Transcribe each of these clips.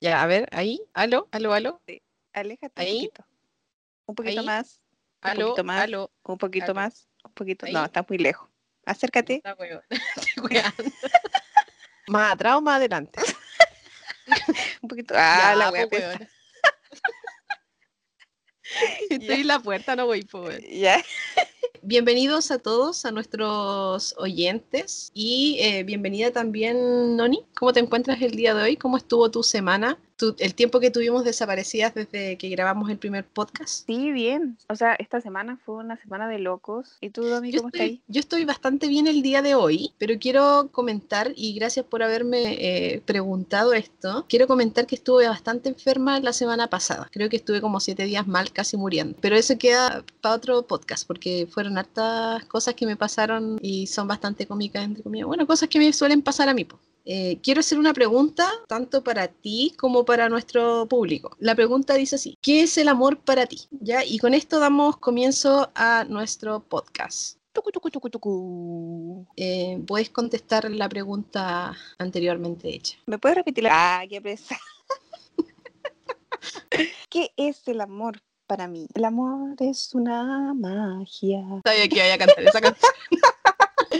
Ya, a ver, ahí, aló, aló, aló. Aléjate Ahí. un poquito. Un poquito Ahí. más. Un Aló, poquito más. aló. Un poquito aló. más. Un poquito. Ahí. No, está muy lejos. Acércate. Weando. ¿Más atrás o más adelante? Un poquito. Ah, Ya, la po, wea Estoy en la puerta, no voy, po, weón. Ya. Bienvenidos a todos, a nuestros oyentes y eh, bienvenida también, Noni. ¿Cómo te encuentras el día de hoy? ¿Cómo estuvo tu semana? Tu- el tiempo que tuvimos desaparecidas desde que grabamos el primer podcast. Sí, bien. O sea, esta semana fue una semana de locos. ¿Y tú, Domi, Yo cómo estás yo estoy bastante bien el día de hoy, pero quiero comentar, y gracias por haberme eh, preguntado esto, quiero comentar que estuve bastante enferma la semana pasada. Creo que estuve como siete días mal, casi muriendo. Pero eso queda para otro podcast, porque fueron hartas cosas que me pasaron y son bastante cómicas, entre comillas. Bueno, cosas que me suelen pasar a mí. po. Eh, quiero hacer una pregunta tanto para ti como para nuestro público. La pregunta dice así, ¿qué es el amor para ti? ¿Ya? Y con esto damos comienzo a nuestro podcast. Tucu, tucu, tucu, tucu. Eh, puedes contestar la pregunta anteriormente hecha. ¿Me puedes repetir la... Ah, qué presa. ¿Qué es el amor para mí? El amor es una magia. Sabía que iba a cantar esa canción.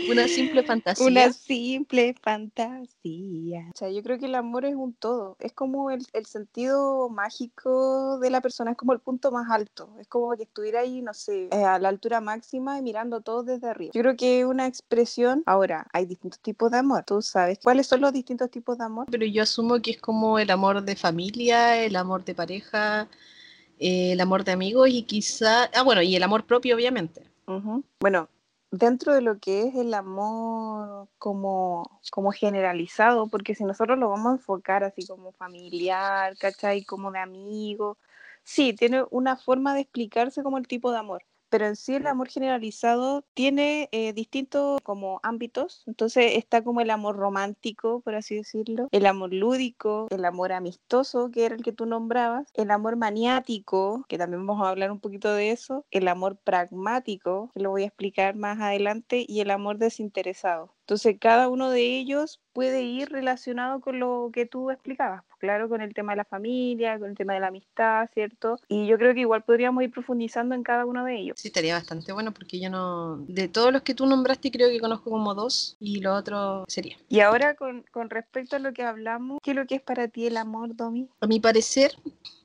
Una simple fantasía. Una simple fantasía. O sea, yo creo que el amor es un todo. Es como el, el sentido mágico de la persona, es como el punto más alto. Es como que estuviera ahí, no sé, eh, a la altura máxima y mirando todo desde arriba. Yo creo que una expresión. Ahora, hay distintos tipos de amor. ¿Tú sabes cuáles son los distintos tipos de amor? Pero yo asumo que es como el amor de familia, el amor de pareja, eh, el amor de amigos y quizá, ah bueno, y el amor propio obviamente. Bueno, dentro de lo que es el amor como, como generalizado, porque si nosotros lo vamos a enfocar así como familiar, ¿cachai? Como de amigo, sí, tiene una forma de explicarse como el tipo de amor. Pero en sí el amor generalizado tiene eh, distintos como ámbitos. Entonces está como el amor romántico, por así decirlo, el amor lúdico, el amor amistoso, que era el que tú nombrabas, el amor maniático, que también vamos a hablar un poquito de eso, el amor pragmático, que lo voy a explicar más adelante, y el amor desinteresado. Entonces cada uno de ellos puede ir relacionado con lo que tú explicabas, pues, claro, con el tema de la familia, con el tema de la amistad, ¿cierto? Y yo creo que igual podríamos ir profundizando en cada uno de ellos. Sí, estaría bastante bueno porque yo no, de todos los que tú nombraste creo que conozco como dos y lo otro sería. Y ahora con, con respecto a lo que hablamos, ¿qué es lo que es para ti el amor, Domi? A mi parecer,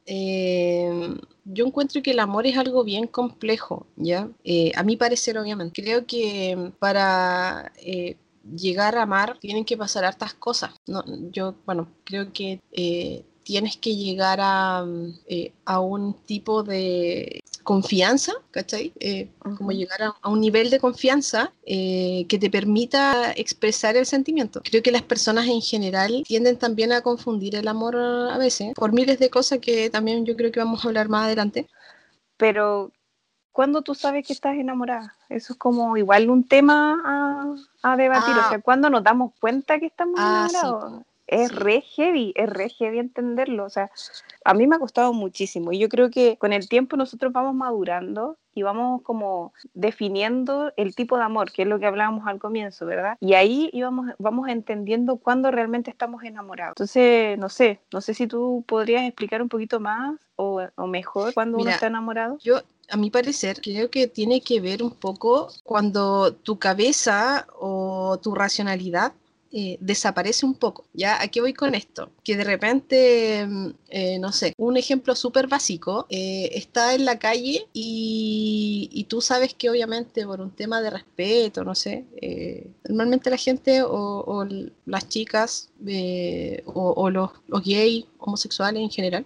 eh, yo encuentro que el amor es algo bien complejo, ¿ya? Eh, a mi parecer, obviamente. Creo que para eh, llegar a amar tienen que pasar hartas cosas. No, yo, bueno, creo que eh, tienes que llegar a, eh, a un tipo de confianza, ¿cachai? Eh, como llegar a, a un nivel de confianza eh, que te permita expresar el sentimiento. Creo que las personas en general tienden también a confundir el amor a veces por miles de cosas que también yo creo que vamos a hablar más adelante. Pero, ¿cuándo tú sabes que estás enamorada? Eso es como igual un tema a, a debatir. Ah. O sea, ¿cuándo nos damos cuenta que estamos Ah, enamorados? Es Sí. re heavy, es re heavy entenderlo. O sea, a mí me ha costado muchísimo y yo creo que con el tiempo nosotros vamos madurando y vamos como definiendo el tipo de amor, que es lo que hablábamos al comienzo, ¿verdad? Y ahí íbamos, vamos entendiendo cuándo realmente estamos enamorados. Entonces, no sé, no sé si tú podrías explicar un poquito más o, o mejor cuándo uno está enamorado. Yo, a mi parecer, creo que tiene que ver un poco cuando tu cabeza o tu racionalidad eh, desaparece un poco. ¿Ya? ¿A qué voy con esto? Que de repente, mm, eh, no sé, un ejemplo súper básico, eh, está en la calle y, tú sabes que obviamente por un tema de respeto, no sé, normalmente la gente o, las chicas o, los, los gays, homosexuales en general,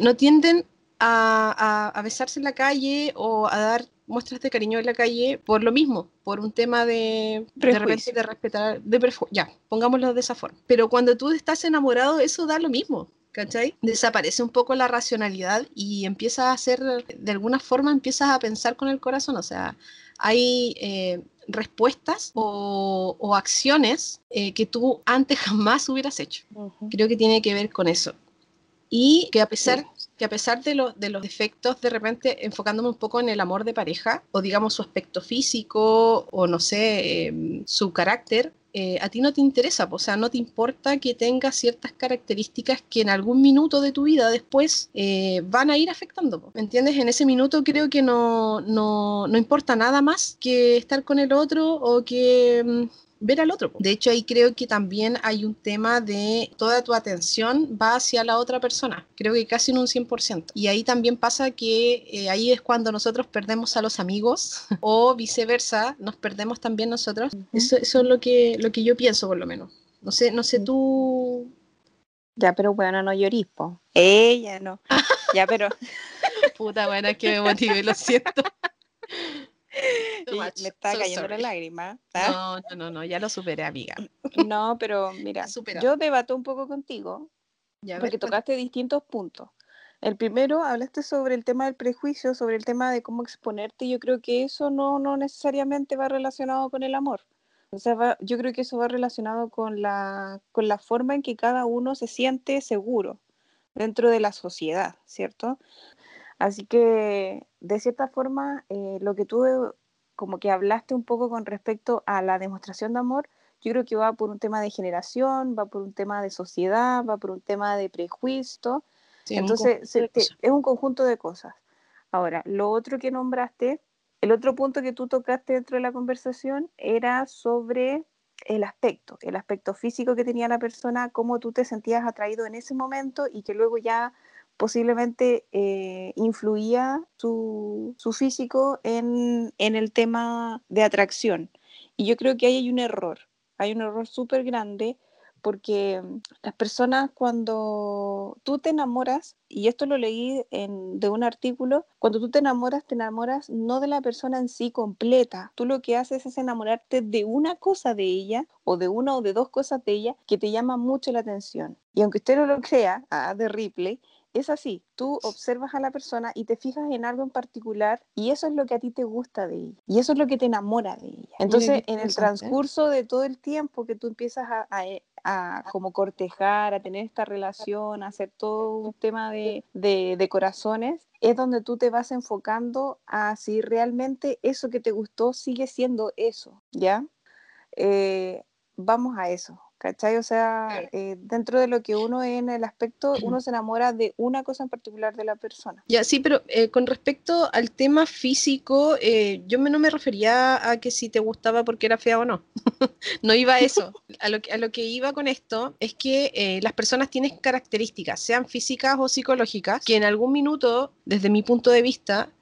no tienden a, a- a besarse en la calle o a dar muestras de cariño en la calle por lo mismo, por un tema de de repente de respetar, de ya, pongámoslo de esa forma. Pero cuando tú estás enamorado, eso da lo mismo. ¿Cachai? Desaparece un poco la racionalidad y empiezas a hacer, de alguna forma empiezas a pensar con el corazón, o sea, hay eh, respuestas o, o acciones eh, que tú antes jamás hubieras hecho. Creo que tiene que ver con eso. Y que a pesar, que a pesar de, los de los defectos, de repente enfocándome un poco en el amor de pareja, o digamos su aspecto físico, o no sé, eh, su carácter, eh, a ti no te interesa, o sea, no te importa que tengas ciertas características que en algún minuto de tu vida después eh, van a ir afectando, ¿me entiendes? En ese minuto creo que no, no, no importa nada más que estar con el otro o que mm, ver al otro. De hecho, ahí creo que también hay un tema de toda tu atención va hacia la otra persona. Creo que casi en un 100%. Y ahí también pasa que eh, ahí es cuando nosotros perdemos a los amigos o viceversa, nos perdemos también nosotros. Eso, eso, es lo que, lo que yo pienso, por lo menos. No sé, no sé tú. Ya, pero bueno, no llorís, po. Ella no. ya, pero. Puta, bueno, es que me motivé, lo siento me está cayendo la lágrima. ¿ah? No, no, no, ya lo superé, amiga. No, pero mira, yo debato un poco contigo porque tocaste distintos puntos. El primero, hablaste sobre el tema del prejuicio, sobre el tema de cómo exponerte. Yo creo que eso no, no necesariamente va relacionado con el amor. O sea, yo creo que eso va relacionado con la, con la forma en que cada uno se siente seguro dentro de la sociedad, ¿cierto? Así que, de cierta forma, eh, lo que tú como que hablaste un poco con respecto a la demostración de amor, yo creo que va por un tema de generación, va por un tema de sociedad, va por un tema de prejuicio. Entonces, es un conjunto de cosas. Ahora, lo otro que nombraste, el otro punto que tú tocaste dentro de la conversación era sobre el aspecto, el aspecto físico que tenía la persona, cómo tú te sentías atraído en ese momento y que luego ya posiblemente eh, influía su, físico en, el tema de atracción. Y yo creo que ahí hay un error, hay un error súper grande porque las personas cuando tú te enamoras, y esto lo leí en, de un artículo, cuando tú te enamoras, te enamoras no de la persona en sí completa, tú lo que haces es enamorarte de una cosa de ella o de una o de dos cosas de ella que te llama mucho la atención. Y aunque usted no lo crea, ah, de Ripley, es así, tú observas a la persona y te fijas en algo en particular y eso es lo que a ti te gusta de ella y eso es lo que te enamora de ella. Entonces, en el transcurso de todo el tiempo que tú empiezas a, eh, como cortejar, a tener esta relación, a hacer todo un tema de, de, corazones, es donde tú te vas enfocando a si realmente eso que te gustó sigue siendo eso, ¿ya? Eh, vamos a eso. ¿Cachai? O sea, eh, dentro de lo que uno es en el aspecto, uno se enamora de una cosa en particular de la persona. Ya, sí, pero eh, con respecto al tema físico, eh, yo no me refería a que si te gustaba porque era fea o no. no iba a eso. A lo, que, a lo que iba con esto es que las personas tienen características, sean físicas o psicológicas, que en algún minuto, desde mi punto de vista,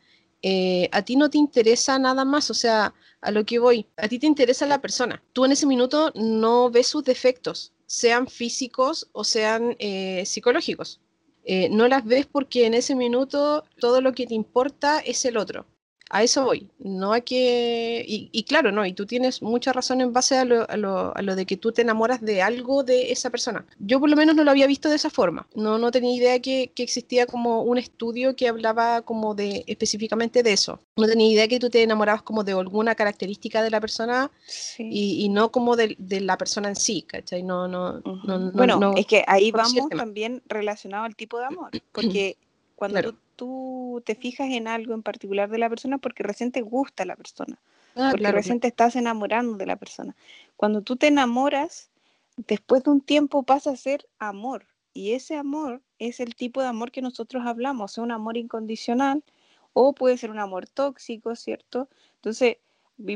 a ti no te interesa nada más, o sea, a lo que voy, a ti te interesa la persona. Tú en ese minuto no ves sus defectos, sean físicos o sean eh, psicológicos. Eh, no las ves porque en ese minuto todo lo que te importa es el otro a eso voy, no hay que, y, claro, no, y tú tienes mucha razón en base a lo, a, lo, a lo, de que tú te enamoras de algo de esa persona. Yo por lo menos no lo había visto de esa forma, no, no tenía idea que, que existía como un estudio que hablaba como de específicamente de eso. No tenía idea que tú te enamorabas como de alguna característica de la persona y, y, no como de, de, la persona en sí, ¿cachai? No, no, no, bueno, es que ahí vamos también relacionado al tipo de amor, porque cuando tú, te fijas en algo en particular de la persona porque recién te gusta la persona, ah, porque recién te estás enamorando de la persona. Cuando tú te enamoras, después de un tiempo pasa a ser amor. Y ese amor es el tipo de amor que nosotros hablamos, es un amor incondicional o puede ser un amor tóxico, ¿cierto? Entonces,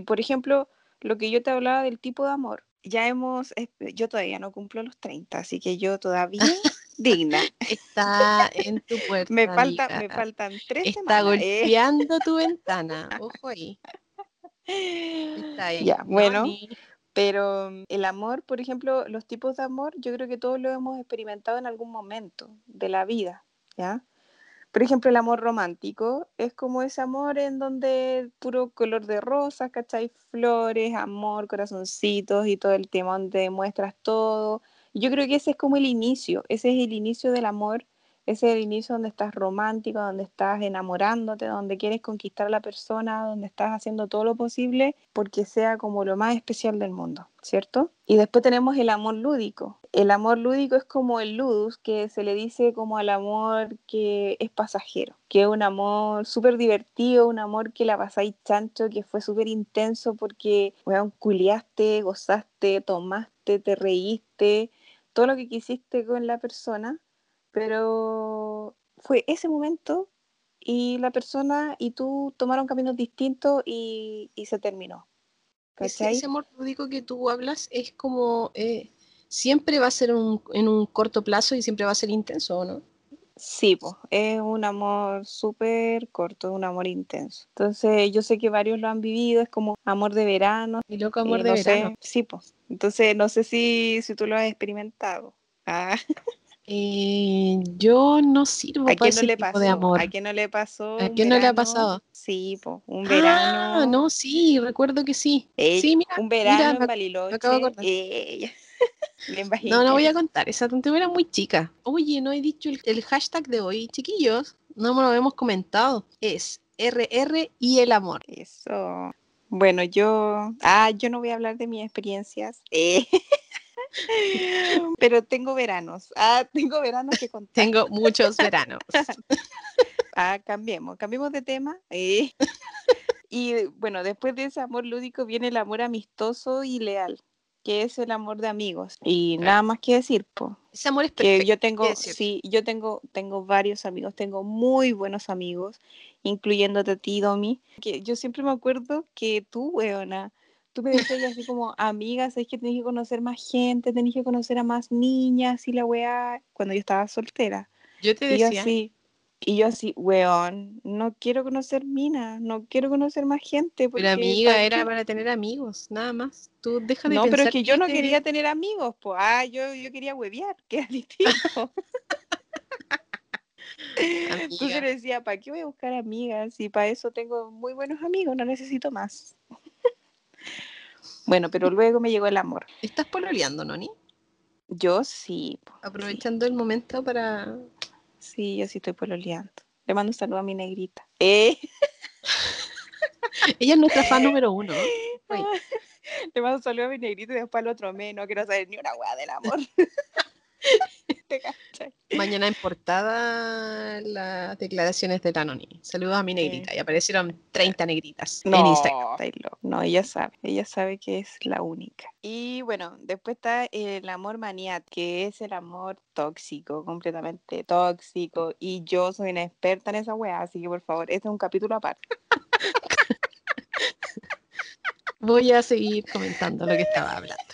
por ejemplo, lo que yo te hablaba del tipo de amor, ya hemos, yo todavía no cumplo los 30, así que yo todavía digna. Está en tu puerta. Me, falta, me faltan tres Está semanas. Está golpeando tu ventana. Ojo ahí. Está ahí. Ya, bueno. Pero mm, el amor, por ejemplo, los tipos de amor, yo creo que todos lo hemos experimentado en algún momento de la vida, ¿ya? Por ejemplo, el amor romántico es como ese amor en donde puro color de rosas, ¿cachai? Flores, amor, corazoncitos y todo el tema donde demuestras todo, yo creo que ese es como el inicio, ese es el inicio del amor, ese es el inicio donde estás romántico, donde estás enamorándote, donde quieres conquistar a la persona, donde estás haciendo todo lo posible porque sea como lo más especial del mundo, ¿cierto? Y después tenemos el amor lúdico. El amor lúdico es como el ludus, que se le dice como al amor que es pasajero, que es un amor súper divertido, un amor que la pasáis chancho, que fue súper intenso porque, weón, culiaste, gozaste, tomaste, te reíste, todo lo que quisiste con la persona, pero fue ese momento y la persona y tú tomaron caminos distintos y, y se terminó. Ese, ese, amor lúdico que tú hablas es como... Eh siempre va a ser un, en un corto plazo y siempre va a ser intenso, ¿o no? Sí, pues, es un amor súper corto, un amor intenso. Entonces, yo sé que varios lo han vivido, es como amor de verano. Y loco amor de verano. sí, pues. Entonces, no sé si, si tú lo has experimentado. Ah. Eh, yo no sirvo ¿A quién no le pasó? de amor. ¿A quién no le pasó? ¿A quién no le ha pasado? Sí, pues, un verano. Ah, no, sí, recuerdo que sí. sí, mira, un verano en Bariloche. Eh, no, no voy a contar, esa tontería era muy chica. Oye, no he dicho el, hashtag de hoy, chiquillos, no me lo hemos comentado. Es RR y el amor. Eso. Bueno, yo, ah, yo no voy a hablar de mis experiencias. Eh. Pero tengo veranos. Ah, tengo veranos que contar. Tengo muchos veranos. ah, cambiemos, cambiemos de tema. Eh. Y bueno, después de ese amor lúdico viene el amor amistoso y leal que es el amor de amigos. Y nada más que decir, po. Ese amor es perfecto. Que yo tengo, sí, yo tengo, tengo varios amigos, tengo muy buenos amigos, incluyéndote a ti, Domi. Que yo siempre me acuerdo que tú, weona, tú me decías así como, amigas, es que tenés que conocer más gente, tenés que conocer a más niñas y la weá, cuando yo estaba soltera. Yo te decía. Y yo así, weón, no quiero conocer minas, no quiero conocer más gente. Porque pero amiga, era para tener amigos, nada más. Tú deja de No, pero es que yo no quería tener amigos, pues. Ah, yo, yo quería huevear, que es distinto. Entonces le decía, ¿para qué voy a buscar amigas? Y para eso tengo muy buenos amigos, no necesito más. bueno, pero luego me llegó el amor. ¿Estás pololeando, Noni? Yo sí. Aprovechando el momento para Sí, yo sí estoy pololeando. Le mando un saludo a mi negrita. ¿Eh? Ella es nuestra fan número uno. Le mando un saludo a mi negrita y después al otro mes. No quiero saber ni una hueá del amor. Mañana en portada las declaraciones de Tanoni. Saludos a mi negrita. Y aparecieron 30 negritas en Instagram. No, ella sabe. Ella sabe que es la única. Y bueno, después está el amor maniat, que es el amor tóxico, completamente tóxico. Y yo soy una experta en esa weá, así que por favor, este es un capítulo aparte. Voy a seguir comentando lo que estaba hablando.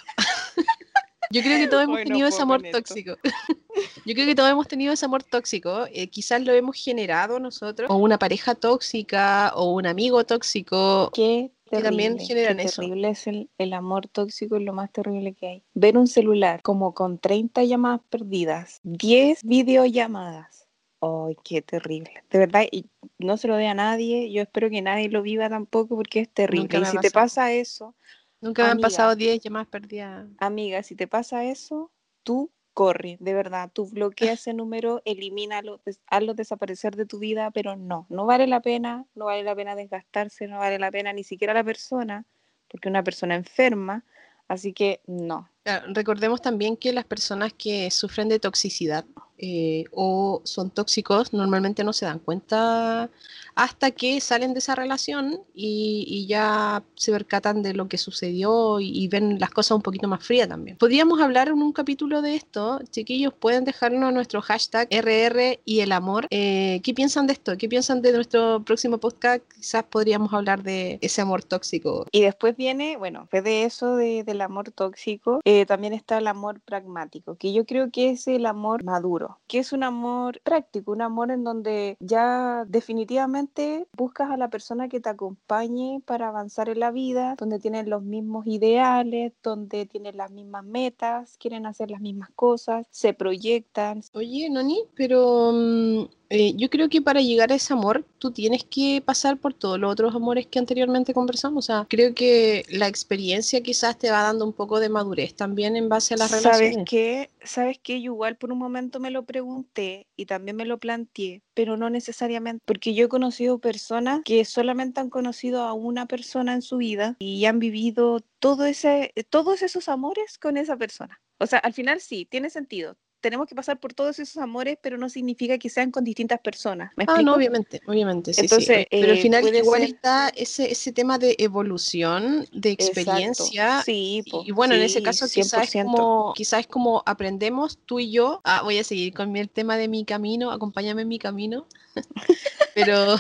Yo creo que todos hemos tenido ese amor tóxico. Yo creo que todos hemos tenido ese amor tóxico. Eh, quizás lo hemos generado nosotros, o una pareja tóxica, o un amigo tóxico. Qué que también generan qué terrible es el, el, amor tóxico, es lo más terrible que hay. Ver un celular como con 30 llamadas perdidas, 10 videollamadas. ¡Ay, qué terrible! De verdad, y no se lo dé a nadie. Yo espero que nadie lo viva tampoco porque es terrible. Y si te pasa eso, Nunca me han pasado 10 llamadas perdidas. Amiga, si te pasa eso, tú corre, de verdad. Tú bloquea ese número, elimínalo, hazlo desaparecer de tu vida, pero no, no vale la pena, no vale la pena desgastarse, no vale la pena ni siquiera la persona, porque una persona enferma, así que no. recordemos también que las personas que sufren de toxicidad eh, o son tóxicos normalmente no se dan cuenta hasta que salen de esa relación y, ya se percatan de lo que sucedió y, ven las cosas un poquito más frías también. Podríamos hablar en un capítulo de esto, chiquillos, pueden dejarnos nuestro hashtag RR y el amor. Eh, ¿Qué piensan de esto? ¿Qué piensan de nuestro próximo podcast? Quizás podríamos hablar de ese amor tóxico. Y después viene, bueno, después de eso del amor tóxico, eh, también está el amor pragmático, que yo creo que es el amor maduro, que es un amor práctico, un amor en donde ya definitivamente buscas a la persona que te acompañe para avanzar en la vida, donde tienen los mismos ideales, donde tienen las mismas metas, quieren hacer las mismas cosas, se proyectan. Oye, Noni, pero mm, eh, yo creo que para llegar a ese amor, tú tienes que pasar por todos los otros amores que anteriormente conversamos. O sea, creo que la experiencia quizás te va dando un poco de madurez también en base a las relaciones. ¿Sabes qué? ¿Sabes qué? Yo igual por un momento me lo pregunté y también me lo planteé, pero no necesariamente, porque yo he conocido personas que solamente han conocido a una persona en su vida y han vivido todo ese, todos esos amores con esa persona. O sea, al final sí, tiene sentido tenemos que pasar por todos esos amores, pero no significa que sean con distintas personas. ¿Me ah, no, obviamente, obviamente. Sí, Entonces, Pero al eh, final igual está ese, ese tema de evolución, de experiencia. Sí, y bueno, en ese caso quizás es, como, quizás es como aprendemos tú y yo. Ah, voy a seguir con el tema de mi camino, acompáñame en mi camino. pero...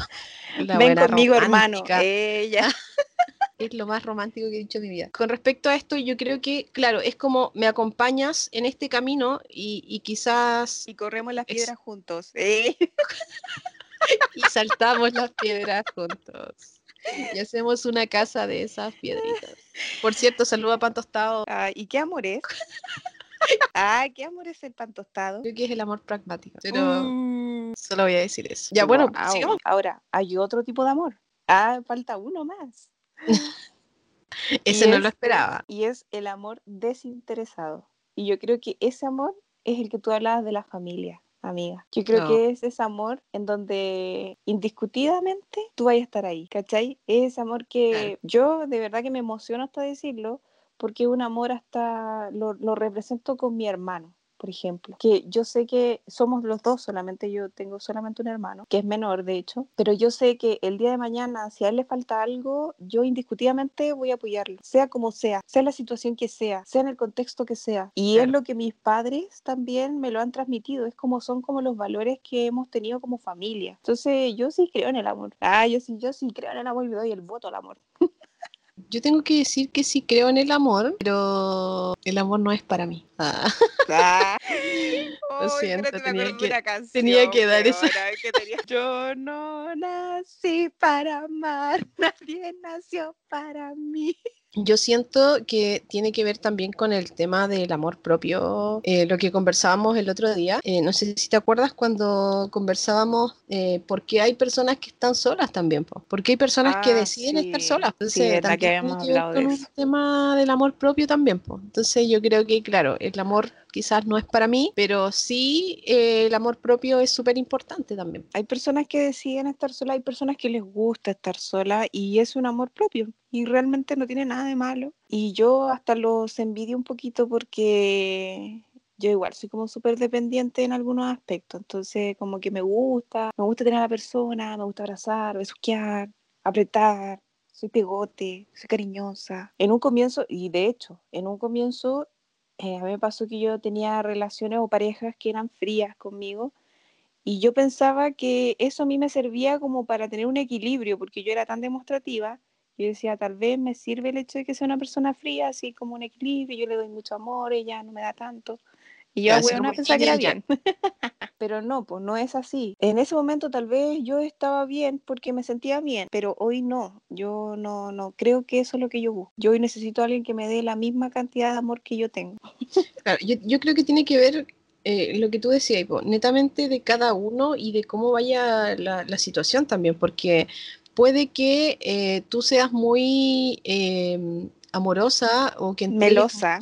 Ven conmigo, hermano. Ella. Es lo más romántico que he dicho en mi vida. Con respecto a esto, yo creo que, claro, es como me acompañas en este camino y, quizás... Y corremos las piedras juntos. ¿eh? y saltamos las piedras juntos. Y hacemos una casa de esas piedritas. Por cierto, saludo a Pan Tostado. Ah, ¿Y qué amor es? ah, ¿qué amor es el pan tostado? Creo que es el amor pragmático. Pero mm. solo voy a decir eso. Ya, bueno, sigamos. Ahora, hay otro tipo de amor. Ah, falta uno más. ese no lo esperaba. Y es el amor desinteresado. Y yo creo que ese amor es el que tú hablabas de la familia, amiga. Yo creo que es ese amor en donde indiscutidamente tú vayas a estar ahí, ¿cachai? Es ese amor que yo de verdad que me emociona hasta decirlo, porque un amor hasta lo, lo represento con mi hermano por ejemplo, que yo sé que somos los dos, solamente yo tengo solamente un hermano, que es menor de hecho, pero yo sé que el día de mañana, si a él le falta algo, yo indiscutidamente voy a apoyarlo, sea como sea, sea la situación que sea, sea en el contexto que sea. Y es lo que mis padres también me lo han transmitido, es como son como los valores que hemos tenido como familia. Entonces yo sí creo en el amor. Ah, yo sí, yo sí creo en el amor y doy el voto al amor. Yo tengo que decir que sí creo en el amor, pero el amor no es para mí. Ah. Ah. Lo siento, tenía, que, tenía que dar eso. Yo no nací para amar, nadie nació para mí. Yo siento que tiene que ver también con el tema del amor propio, eh, lo que conversábamos el otro día. Eh, no sé si te acuerdas cuando conversábamos eh, por qué hay personas que están solas también, porque hay personas que ah, deciden estar solas. Entonces, también que tiene que ver con el tema del amor propio también. Entonces, yo creo que, claro, el amor quizás no es para mí, pero sí el amor propio es súper importante también. Hay personas que deciden estar solas, hay personas que les gusta estar solas y es un amor propio y realmente no tiene nada de malo. Y yo hasta los envidio un poquito porque yo igual soy como súper dependiente en algunos aspectos, entonces como que me gusta, me gusta tener a la persona, me gusta abrazar, besuquear, apretar, soy pegote, soy cariñosa. En un comienzo, y de hecho, en un comienzo eh, a mí me pasó que yo tenía relaciones o parejas que eran frías conmigo y yo pensaba que eso a mí me servía como para tener un equilibrio, porque yo era tan demostrativa yo decía, tal vez me sirve el hecho de que sea una persona fría, así como un equilibrio, yo le doy mucho amor, ella no me da tanto. Y yo, bueno, pensaba que era bien. pero no, pues no es así. En ese momento tal vez yo estaba bien porque me sentía bien, pero hoy no. Yo no, no creo que eso es lo que yo busco. Yo hoy necesito a alguien que me dé la misma cantidad de amor que yo tengo. Claro, yo, yo creo que tiene que ver eh, lo que tú decías, netamente de cada uno y de cómo vaya la, la situación también, porque puede que eh, tú seas muy em, amorosa o que melosa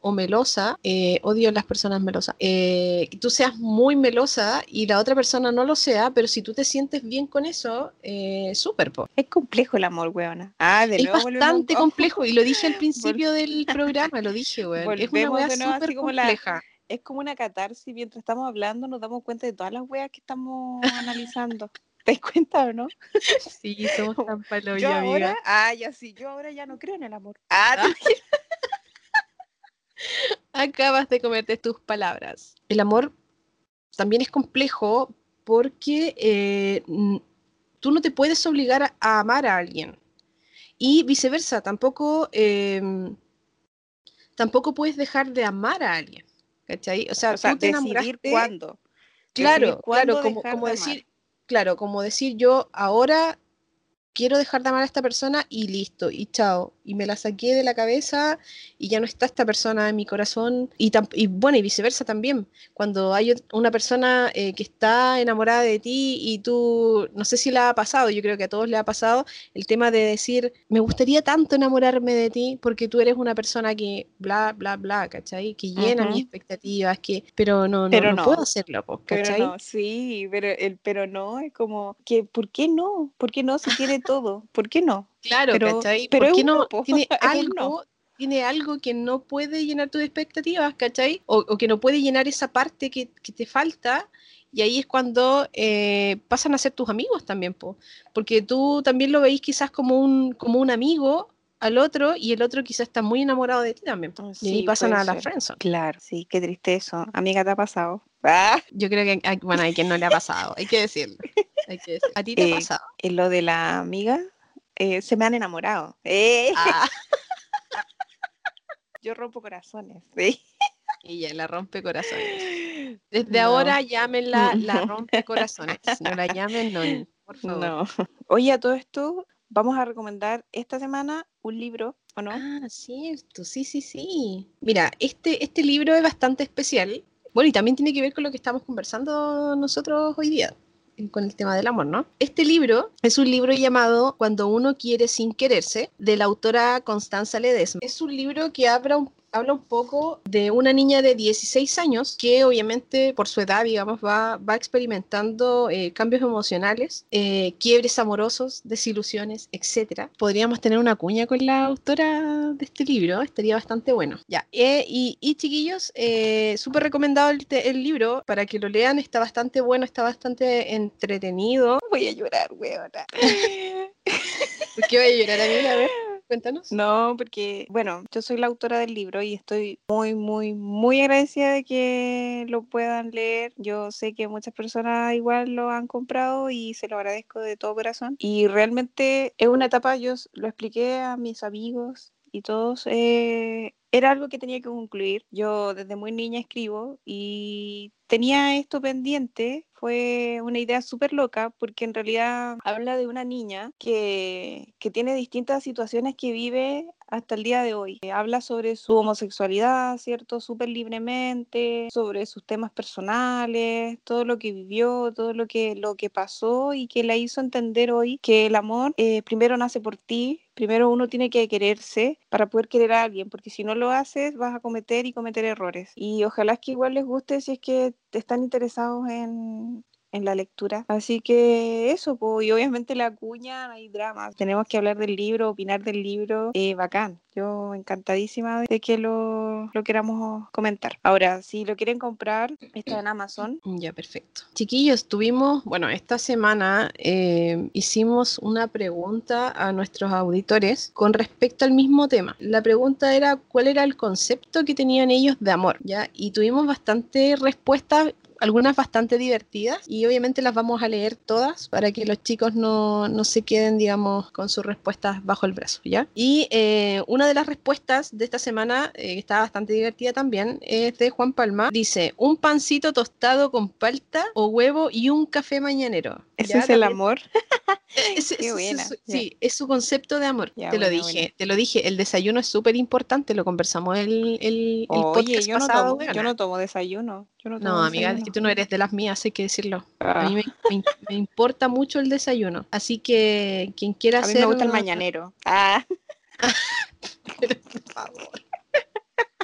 o melosa, eh, odio a las personas melosas, eh, tú seas muy melosa y la otra persona no lo sea, pero si tú te sientes bien con eso, eh, súper. Es complejo el amor, weona. Ah, de es bastante complejo y lo dije al principio del programa, lo dije, weón. Es una wea súper compleja. es como una catarsis, mientras estamos hablando nos damos cuenta de todas las weas que estamos analizando. ¿Te das cuenta o no? Sí, somos tan palo yo ahora, ah, ya sí, yo ahora ya no creo en el amor. Ah, ah. Acabas de comerte tus palabras. El amor también es complejo porque eh, tú no te puedes obligar a, amar a alguien. Y viceversa, tampoco, em, tampoco puedes dejar de amar a alguien. ¿Cachai? O sea, tú te decidir cuándo. Claro, claro, como, como decir, claro, como decir yo ahora quiero dejar de amar a esta persona y listo, y chao. Y me la saqué de la cabeza y ya no está esta persona en mi corazón. Y, y bueno, y viceversa también. Cuando hay una persona eh, que está enamorada de ti y tú, no sé si le ha pasado, yo creo que a todos le ha pasado, el tema de decir, me gustaría tanto enamorarme de ti porque tú eres una persona que bla, bla, bla, ¿cachai? Que llena mis expectativas, que, pero no, no, no, puedo hacerlo, ¿cachai? Pero no, sí, pero, el, pero no, es como, que, ¿por qué no? ¿Por qué no si tiene todo. ¿Por qué no? Claro, pero, ¿cachai? Pero ¿Por qué no tiene algo? tiene algo que no puede llenar tus expectativas, ¿cachai? O, o que no puede llenar esa parte que, que te falta. Y ahí es cuando eh, pasan a ser tus amigos también, po. porque tú también lo veis quizás como un, como un amigo al otro y el otro quizás está muy enamorado de ti también. po. y Sí, pasan a la friendzone. Claro, sí, qué triste eso. Amiga, ¿te ha pasado? Ah, Yo creo que, bueno, hay quien no le ha pasado, hay que decirlo. Hay que decirlo. ¿A ti te Eh, ha pasado? en lo de la amiga, eh, se me han enamorado. Eh, Ah, yo rompo corazones. Sí. ella la rompe corazones. Desde No. ahora llámenla la rompe corazones. No la llamen, no, por favor. No. Oye, a todo esto, vamos a recomendar esta semana un libro, ¿o no? Ah, cierto, sí, sí, sí. Mira, este, este libro es bastante especial. Bueno, y también tiene que ver con lo que estamos conversando nosotros hoy día, con el tema del amor, ¿no? Este libro es un libro llamado Cuando uno quiere sin quererse, de la autora Constanza Ledesma. Es un libro que habla un habla un poco de una niña de 16 años que obviamente por su edad, digamos, va, va experimentando eh, cambios emocionales, eh, quiebres amorosos, desilusiones, etc. Podríamos tener una cuña con la autora de este libro, estaría bastante bueno. Ya, eh, y, y, chiquillos, eh, súper recomendado el, el libro para que lo lean, está bastante bueno, está bastante entretenido. Voy a llorar, weona. ¿Por qué voy a llorar a mí? A ver, cuéntanos. No, porque, bueno, yo soy la autora del libro y estoy muy, muy, muy agradecida de que lo puedan leer. Yo sé que muchas personas igual lo han comprado y se lo agradezco de todo corazón. Y realmente es una etapa, yo lo expliqué a mis amigos y todos, eh, era algo que tenía que concluir. Yo desde muy niña escribo y tenía esto pendiente. Fue una idea súper loca porque en realidad habla de una niña que, que tiene distintas situaciones que vive hasta el día de hoy. Eh, habla sobre su homosexualidad, ¿cierto? Súper libremente, sobre sus temas personales, todo lo que vivió, todo lo que, lo que pasó y que la hizo entender hoy que el amor eh, primero nace por ti, primero uno tiene que quererse para poder querer a alguien, porque si no lo haces vas a cometer y cometer errores. Y ojalá es que igual les guste si es que están interesados en, en la lectura. Así que eso, y obviamente la cuña, hay drama. Tenemos que hablar del libro, opinar del libro. Eh, bacán. Yo encantadísima de que lo, lo queramos comentar. Ahora, si lo quieren comprar, está en Amazon. Ya, perfecto. Chiquillos, tuvimos, bueno, esta semana eh, hicimos una pregunta a nuestros auditores con respecto al mismo tema. La pregunta era cuál era el concepto que tenían ellos de amor, ¿ya? Y tuvimos bastante respuestas algunas bastante divertidas y obviamente las vamos a leer todas para que los chicos no, no se queden, digamos, con sus respuestas bajo el brazo, ¿ya? Y eh, una de las respuestas de esta semana, eh, que está bastante divertida también, es de Juan Palma. Dice, un pancito tostado con palta o huevo y un café mañanero. Ese ¿Ya? es el amor. Qué ese- buena, sí, es su concepto de amor. Te lo dije, buena. te lo dije. El desayuno es súper importante, lo conversamos el, el, el Oye, podcast yo no, pasado. tomo, yo no tomo desayuno. Yo no, tomo No, amiga, es que tú no eres de las mías, hay que decirlo. A Ah, mí me, me- me importa mucho el desayuno. Así que quien quiera a mí hacer. me gusta el mañanero. Ah, Pero, por favor.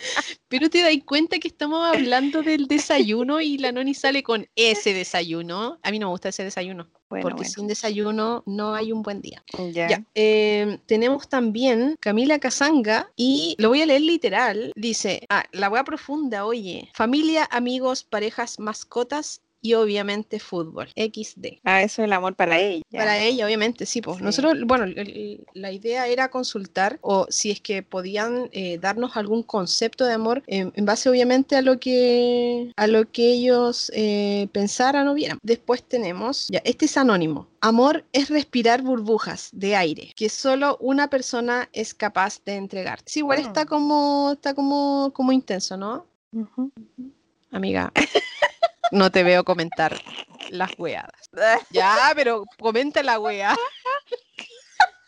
Pero te das cuenta que estamos hablando del desayuno y la Noni sale con ese desayuno. A mí no me gusta ese desayuno, bueno, porque bueno. sin desayuno no hay un buen día. Ya. Ya, eh, tenemos también Camila Casanga y lo voy a leer literal. Dice, ah, la wea profunda, oye, familia, amigos, parejas, mascotas y obviamente fútbol. XD. Ah, eso es el amor para ella. Para ella, obviamente, sí. Pues. Sí. Nosotros, bueno, el- el- la idea era consultar o si es que podían eh, darnos algún concepto de amor en, en base, obviamente, a lo que a lo que ellos eh, pensaran o vieran. Después tenemos, ya, este es anónimo. Amor es respirar burbujas de aire que solo una persona es capaz de entregar. Sí, igual Mm. está como está como como intenso, ¿no? Amiga, no te veo comentar las weadas. Ya, pero comenta la wea.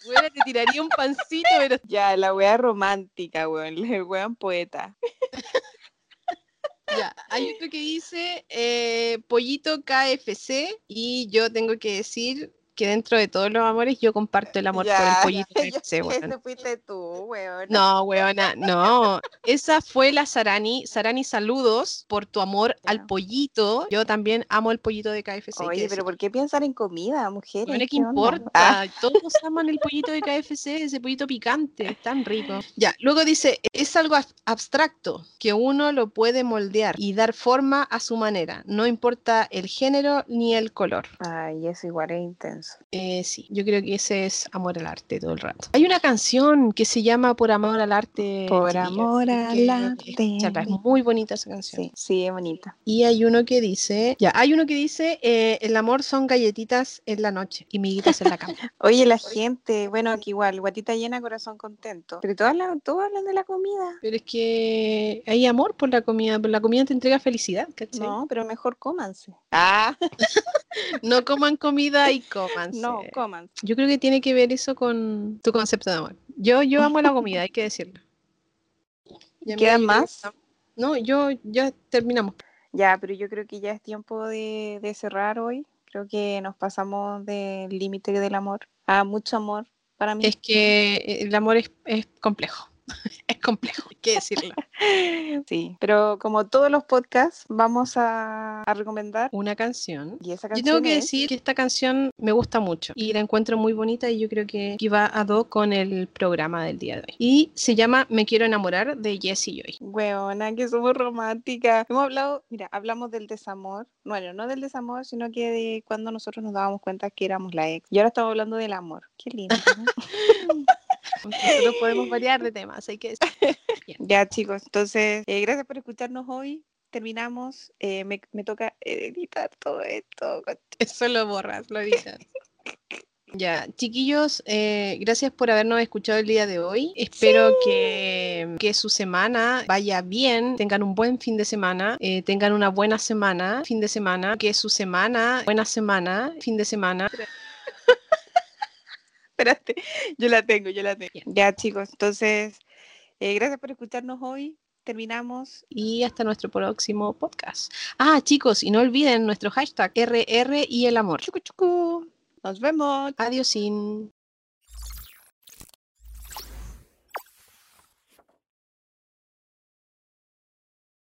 Wea, te tiraría un pancito, pero Ya, la wea romántica, weón. El weón poeta. ya. Hay otro que dice eh, pollito KFC y yo tengo que decir que dentro de todos los amores yo comparto el amor por el pollito KFC, Ese fuiste tú, weona. No, weona, no. Esa fue la Sarani. Sarani, saludos por tu amor al pollito. Yo también amo el pollito de KFC. Oye, pero ¿por qué pensar en comida, mujeres? Bueno, ¿qué importa? Ah. Todos aman el pollito de KFC, ese pollito picante, es tan rico. Ya, luego dice, es algo abstracto que uno lo puede moldear y dar forma a su manera, no importa el género ni el color. Ay, eso igual es intenso. Eh, sí, yo creo que ese es amor al arte todo el rato. Hay una canción que se llama Por amor al arte. Por amor al arte. Es muy bonita esa canción. Sí, sí, es bonita. Y hay uno que dice, ya, hay uno que dice, eh, el amor son galletitas en la noche y miguitas en la cama. Oye, la gente, bueno, aquí igual, guatita llena, corazón contento. Pero todos hablan, todos hablan de la comida. Pero es que hay amor por la comida, por la comida te entrega felicidad, ¿cachai? No, pero mejor cómanse. Ah. no coman comida y cómanse. No, coman. Yo creo que tiene que ver eso con tu concepto de amor. Yo, yo amo la comida, hay que decirlo. ¿Quedan más? No, yo ya terminamos. Ya, pero yo creo que ya es tiempo de, de cerrar hoy. Creo que nos pasamos del límite del amor a mucho amor para mí. Es que el amor es, es complejo. es complejo, hay que decirlo. Sí, pero como todos los podcasts, vamos a, recomendar una canción. Y esa canción yo tengo que decir que esta canción me gusta mucho y la encuentro muy bonita y yo creo que, va a do con el programa del día de hoy. Y se llama Me quiero enamorar de Jessie Joy. Weona, que somos románticas. Hemos hablado, mira, hablamos del desamor. Bueno, no del desamor, sino que de cuando nosotros nos dábamos cuenta que éramos la ex. Y ahora estamos hablando del amor. Qué lindo. Nosotros podemos variar de temas, hay que Ya, chicos, entonces, eh, gracias por escucharnos hoy. Terminamos. Eh, me, toca editar todo esto. Eso lo borras, lo editas. Ya, chiquillos, eh, gracias por habernos escuchado el día de hoy. Espero que, que, su semana vaya bien, tengan un buen fin de semana, tengan una buena semana, fin de semana, que su semana, buena semana, fin de semana. Espérate, yo la tengo, yo la tengo. Ya, chicos, entonces, eh, gracias por escucharnos hoy. Terminamos. Y hasta nuestro próximo podcast. Ah, chicos, y no olviden nuestro hashtag RR y el amor. Chucu, chucu. Nos vemos. Adiós.